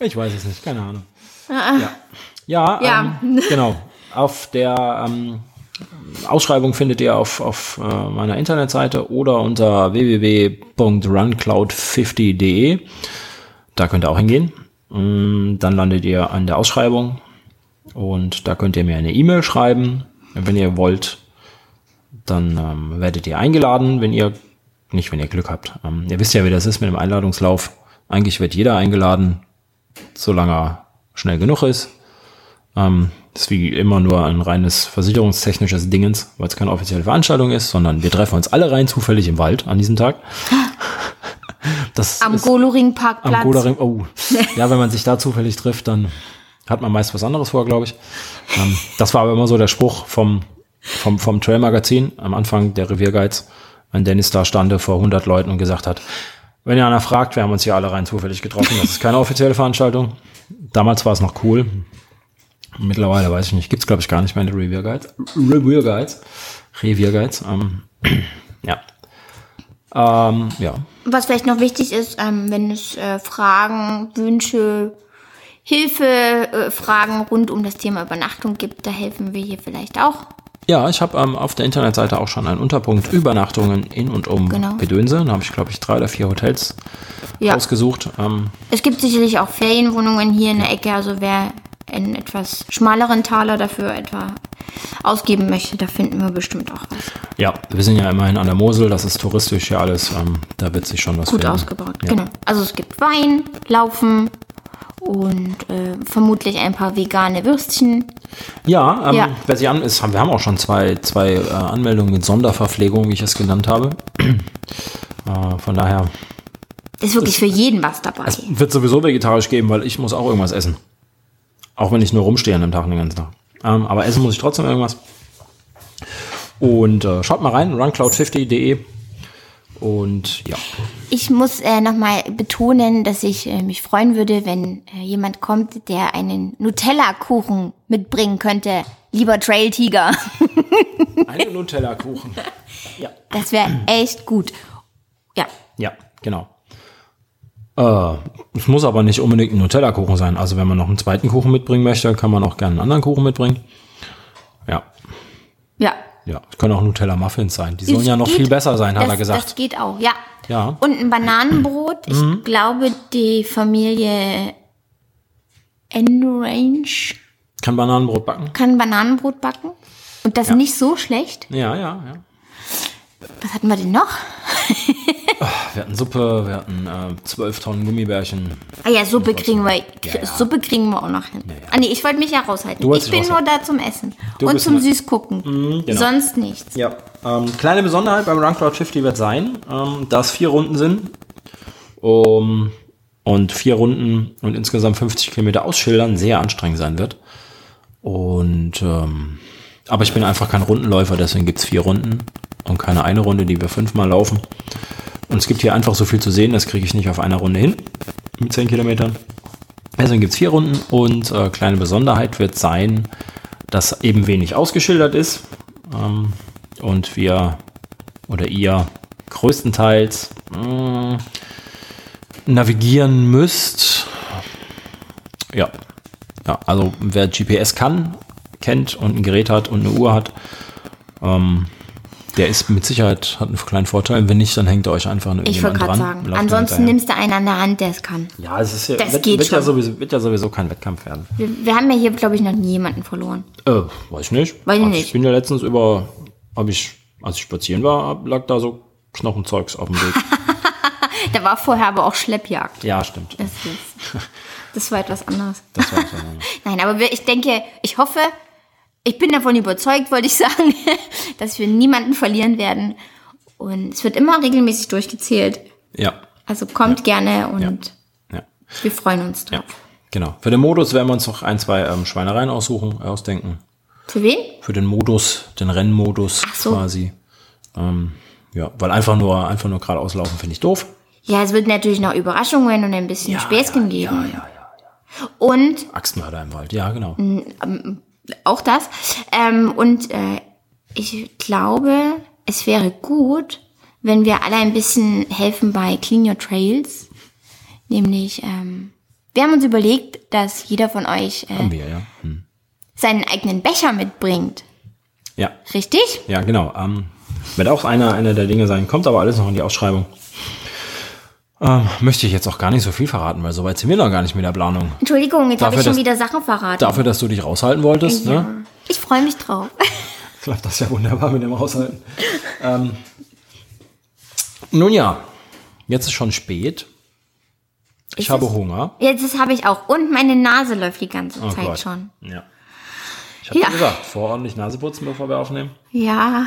Ich weiß es nicht, keine Ahnung. Ja, ja, Ja. Ähm, genau. Auf der ähm, Ausschreibung findet ihr auf, auf äh, meiner Internetseite oder unter www.runcloud50.de. Da könnt ihr auch hingehen. Mm, Dann landet ihr an der Ausschreibung und da könnt ihr mir eine E-Mail schreiben, wenn ihr wollt. Dann ähm, werdet ihr eingeladen, wenn ihr, nicht wenn ihr Glück habt. Ähm, ihr wisst ja, wie das ist mit dem Einladungslauf. Eigentlich wird jeder eingeladen, solange er schnell genug ist. Ähm, das ist wie immer nur ein reines versicherungstechnisches Dingens, weil es keine offizielle Veranstaltung ist, sondern wir treffen uns alle rein zufällig im Wald an diesem Tag. Das Am ist Goloring am. Godaring. Oh, ja, wenn man sich da zufällig trifft, dann hat man meist was anderes vor, glaube ich. Ähm, das war aber immer so der Spruch vom, vom, vom Trail-Magazin am Anfang der Revierguides, wenn Dennis da stande vor 100 Leuten und gesagt hat, wenn ihr einer fragt, wir haben uns hier alle rein zufällig getroffen. Das ist keine offizielle Veranstaltung. Damals war es noch cool. Mittlerweile weiß ich nicht, gibt's glaube ich gar nicht mehr in der Review Guides. Review Guides. Review Guides. Ähm, ja. Ähm, ja. Was vielleicht noch wichtig ist, ähm, wenn es äh, Fragen, Wünsche, Hilfe, äh, Fragen rund um das Thema Übernachtung gibt, da helfen wir hier vielleicht auch. Ja, ich habe ähm, auf der Internetseite auch schon einen Unterpunkt Übernachtungen in und um Genau. Gedönse. Da habe ich, glaube ich, drei oder vier Hotels Ja. ausgesucht. Ähm, Es gibt sicherlich auch Ferienwohnungen hier in der Ecke, also wer einen etwas schmaleren Taler dafür etwa ausgeben möchte, da finden wir bestimmt auch was. ja, wir sind ja immerhin an der Mosel, das ist touristisch hier alles. Ähm, da wird sich schon was Gut finden. ausgebaut, Ja. genau. Also es gibt Wein, Laufen und äh, vermutlich ein paar vegane Würstchen. Ja, ähm, Ja. wer sich an ist, haben, wir haben auch schon zwei, zwei äh, Anmeldungen mit Sonderverpflegung, wie ich es genannt habe. äh, von daher, Ist wirklich für jeden was dabei. es wird sowieso vegetarisch geben, weil ich muss auch irgendwas essen. Auch wenn ich nur rumstehe an dem Tag den ganzen Tag. Ähm, aber essen muss ich trotzdem irgendwas. Und äh, schaut mal rein, runcloud50.de. Und ja, Ich muss äh, nochmal betonen, dass ich äh, mich freuen würde, wenn äh, jemand kommt, der einen Nutella-Kuchen mitbringen könnte. Lieber Trail Tiger. einen Nutella-Kuchen. Ja. Das wäre echt gut. Ja, Ja, genau. Äh, es muss aber nicht unbedingt ein Nutella-Kuchen sein. Also wenn man noch einen zweiten Kuchen mitbringen möchte, kann man auch gerne einen anderen Kuchen mitbringen. Ja, ja. Ja. Es können auch Nutella-Muffins sein. Die sollen Es ja noch geht- viel besser sein, hat das, er gesagt. Das geht auch, ja. Ja. Mhm. Und ein Bananenbrot. Ich glaube, die Familie Enrange Kann Bananenbrot backen? kann Bananenbrot backen. Und das nicht so schlecht. Ja, ja, ja. Was hatten wir denn noch? Wir hatten Suppe, wir hatten äh, 12 Tonnen Gummibärchen. Ah ja, Suppe kriegen wir, Ja, ja. Suppe kriegen wir auch noch hin. Ah nee, ich wollte mich ja raushalten. Du ich bin dich nur da zum Essen. Du und zum Süßgucken. genau. Sonst nichts. Ja. Ähm, kleine Besonderheit beim Run Cloud 50 wird sein, ähm, dass vier Runden sind. Um, und vier Runden und insgesamt 50 Kilometer ausschildern sehr anstrengend sein wird. Und ähm, aber ich bin einfach kein Rundenläufer, deswegen gibt's vier Runden und keine eine Runde, die wir fünfmal laufen. Und es gibt hier einfach so viel zu sehen, das kriege ich nicht auf einer Runde hin mit 10 Kilometern. Deswegen gibt's vier Runden und äh, kleine Besonderheit wird sein, dass eben wenig ausgeschildert ist ähm, und wir oder ihr größtenteils mh, navigieren müsst. Ja. ja, also wer GPS kann, kennt und ein Gerät hat und eine Uhr hat, ähm, der ist mit Sicherheit, hat einen kleinen Vorteil. Wenn nicht, dann hängt er euch einfach an Ich wollte gerade dran. sagen. Ansonsten hinterher. nimmst du einen an der Hand, der es kann. Ja, es ist ja, Das wird, geht wird, ja schon. sowieso, wird ja sowieso kein Wettkampf werden. Wir, wir haben ja hier, glaube ich, noch nie jemanden verloren. Äh, weiß ich nicht. Weiß ich Also nicht. Ich bin ja letztens über, habe ich, als ich spazieren war, lag da so Knochenzeugs auf dem Weg. Da war vorher aber auch Schleppjagd. ja, stimmt. Das, ist, das war etwas anderes. Das war so. Nein, aber ich denke, ich hoffe, ich bin davon überzeugt, wollte ich sagen, dass wir niemanden verlieren werden. Und es wird immer regelmäßig durchgezählt. ja, Also kommt gerne und ja, wir freuen uns drauf. ja. Genau. Für den Modus werden wir uns noch ein, zwei ähm, Schweinereien aussuchen, ausdenken. Für wen? Für den Modus, den Rennmodus so. quasi. Ähm, ja, weil einfach nur, einfach nur geradeaus laufen finde ich doof. Ja, es wird natürlich noch Überraschungen und ein bisschen Späßchen ja, geben. Ja, ja, ja. Und Axtmörder im Wald, ja, genau. Auch das. Ähm, und äh, ich glaube, es wäre gut, wenn wir alle ein bisschen helfen bei Clean Your Trails. Nämlich, ähm, wir haben uns überlegt, dass jeder von euch äh, wir, ja. Hm. seinen eigenen Becher mitbringt. Ja, Richtig? ja, genau. Ähm, wird auch einer, einer der Dinge sein, kommt aber alles noch in die Ausschreibung. Ähm, möchte ich jetzt auch gar nicht so viel verraten, weil soweit sind wir noch gar nicht mit der Planung. Entschuldigung, jetzt habe ich schon dass- wieder Sachen verraten. Dafür, dass du dich raushalten wolltest, ja. ne? Ich freue mich drauf. Klappt das ja wunderbar mit dem Raushalten. ähm, nun ja, jetzt ist schon spät. Ich Ist habe es? Hunger. Jetzt habe ich auch. Und meine Nase läuft die ganze Oh Zeit Gott. schon. Ja. Ich habe Ja. gesagt, vorordentlich Nase putzen, bevor wir aufnehmen. Ja.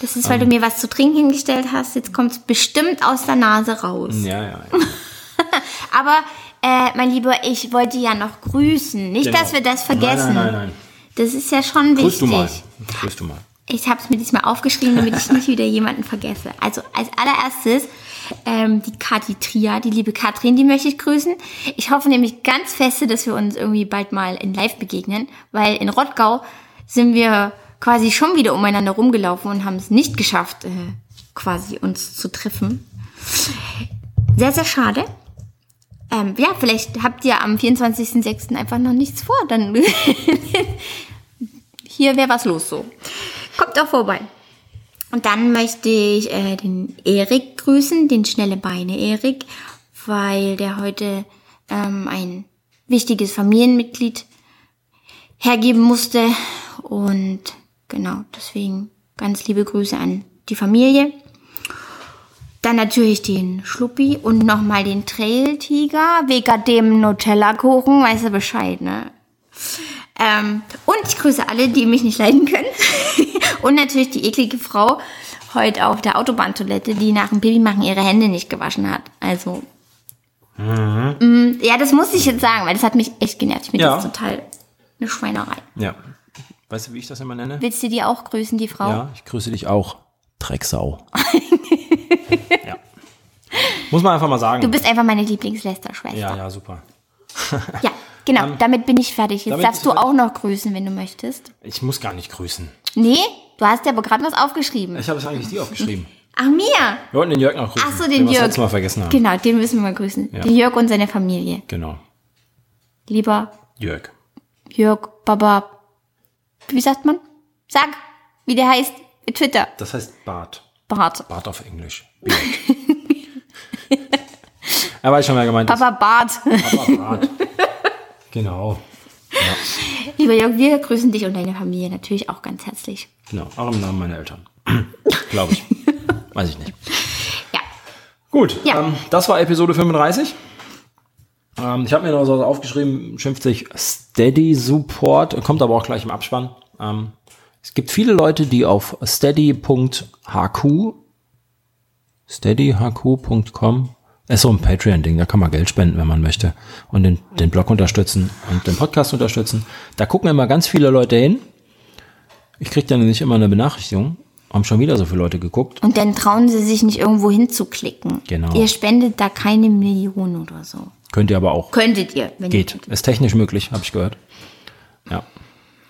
Das ist, weil Ähm. du mir was zu trinken hingestellt hast. Jetzt kommt es bestimmt aus der Nase raus. Ja, ja, ja. Aber, äh, mein Lieber, ich wollte ja noch grüßen. Nicht, Genau. dass wir das vergessen. Nein, nein, nein, nein. Das ist ja schon Grüß wichtig. du mal. Grüß du mal. Ich habe es mir diesmal aufgeschrieben, damit ich nicht wieder jemanden vergesse. Also als allererstes ähm, die Kati Tria, die liebe Katrin, die möchte ich grüßen. Ich hoffe nämlich ganz feste, dass wir uns irgendwie bald mal in Live begegnen, weil in Rottgau sind wir quasi schon wieder umeinander rumgelaufen und haben es nicht geschafft, äh, quasi uns zu treffen. Sehr, sehr schade. Ähm, ja, vielleicht habt ihr am 24.06. einfach noch nichts vor. Dann hier wäre was los so. Kommt auch vorbei. Und dann möchte ich äh, den Erik grüßen, den schnelle Beine Erik, weil der heute ähm, ein wichtiges Familienmitglied hergeben musste. Und genau, deswegen ganz liebe Grüße an die Familie. Dann natürlich den Schluppi und nochmal den Trail-Tiger, wegen dem Nutella-Kuchen, weißt du Bescheid, ne? Ähm, und ich grüße alle, die mich nicht leiden können. und natürlich die eklige Frau heute auf der Autobahntoilette, die nach dem Babymachen ihre Hände nicht gewaschen hat. Also, mhm. mh, ja, das musste ich jetzt sagen, weil das hat mich echt genervt. Ich finde Ja. das total eine Schweinerei. Ja. Weißt du, wie ich das immer nenne? Willst du die auch grüßen, die Frau? Ja, ich grüße dich auch. Drecksau. ja. Muss man einfach mal sagen. Du bist einfach meine Lieblingslästerschwester. ja, ja, super. Ja, genau. damit bin ich fertig. Jetzt darfst du auch noch grüßen, wenn du möchtest. Ich muss gar nicht grüßen. Nee, du hast ja aber gerade was aufgeschrieben. Ich habe es eigentlich dir aufgeschrieben. Ach, mir. Wir wollten den Jörg noch grüßen. Ach so, den das Jörg. Mal vergessen haben. Genau, den müssen wir mal grüßen. Ja. Den Jörg und seine Familie. Genau. Lieber Jörg. Jörg, Baba, wie sagt man? Sag, wie der heißt. Mit Twitter. Das heißt Bart. Bart. Bart auf Englisch. Beard. er weiß schon, wer gemeint ist. Papa Bart. Papa Bart. Genau. Lieber Jörg, wir grüßen dich und deine Familie natürlich auch ganz herzlich. Genau. Auch im Namen meiner Eltern. Glaube ich. Weiß ich nicht. Ja. Gut, Ja. ähm, das war Episode 35. Ähm, ich habe mir noch so aufgeschrieben, schimpft sich Steady Support, kommt aber auch gleich im Abspann. Ähm, es gibt viele Leute, die auf steady.hq, steadyhq.com, ist so ein Patreon-Ding, da kann man Geld spenden, wenn man möchte und den, den Blog unterstützen und den Podcast unterstützen. Da gucken immer ganz viele Leute hin. Ich kriege dann nicht immer eine Benachrichtigung. Haben schon wieder so viele Leute geguckt. Und dann trauen sie sich nicht irgendwo hinzuklicken. Genau. Ihr spendet da keine Million oder so. Könnt ihr aber auch. Könntet ihr, wenn Geht. ihr. Ist technisch möglich, habe ich gehört. Ja.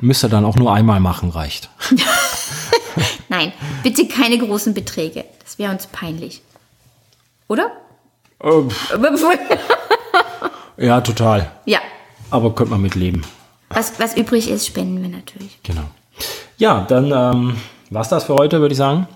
Müsst ihr dann auch nur einmal machen, reicht. Nein, bitte keine großen Beträge. Das wäre uns peinlich. Oder? Ähm, ja, total. ja. Aber könnt man mit leben. Was, was übrig ist, spenden wir natürlich. Genau. Ja, dann ähm, war's das für heute, würde ich sagen.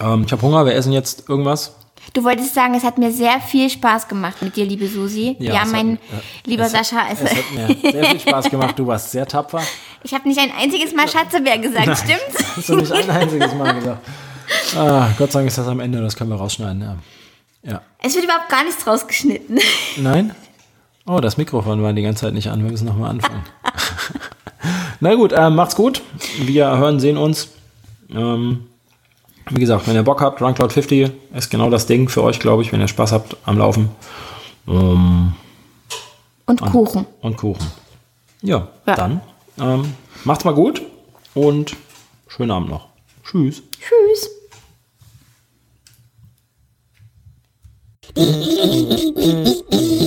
Ähm, ich habe Hunger, wir essen jetzt irgendwas. Du wolltest sagen, es hat mir sehr viel Spaß gemacht mit dir, liebe Susi. Ja, hat- mein äh, lieber es hat- Sascha. Es, Es hat mir sehr viel Spaß gemacht. Du warst sehr tapfer. ich habe nicht ein einziges Mal Schatzebär gesagt, stimmt's? Hast du nicht ein einziges Mal gesagt. Ah, Gott sei Dank ist das am Ende, das können wir rausschneiden. Ja. ja. Es wird überhaupt gar nichts rausgeschnitten. Nein? Oh, das Mikrofon war die ganze Zeit nicht an. Wir müssen nochmal anfangen. Na gut, äh, macht's gut. Wir hören, sehen uns. Ähm, wie gesagt, wenn ihr Bock habt, Run Cloud 50 ist genau das Ding für euch, glaube ich, wenn ihr Spaß habt am Laufen. Ähm, Und Kuchen. und Kuchen. Ja, Ja. dann ähm, macht's mal gut und schönen Abend noch. Tschüss. Tschüss.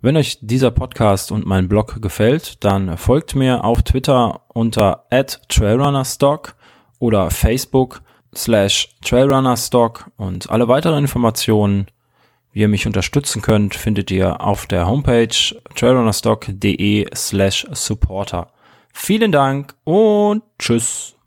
Wenn euch dieser Podcast und mein Blog gefällt, dann folgt mir auf Twitter unter @trailrunnerstock oder Facebook slash trailrunnerstock und alle weiteren Informationen, wie ihr mich unterstützen könnt, findet ihr auf der Homepage trailrunnerstock.de slash supporter. Vielen Dank und tschüss.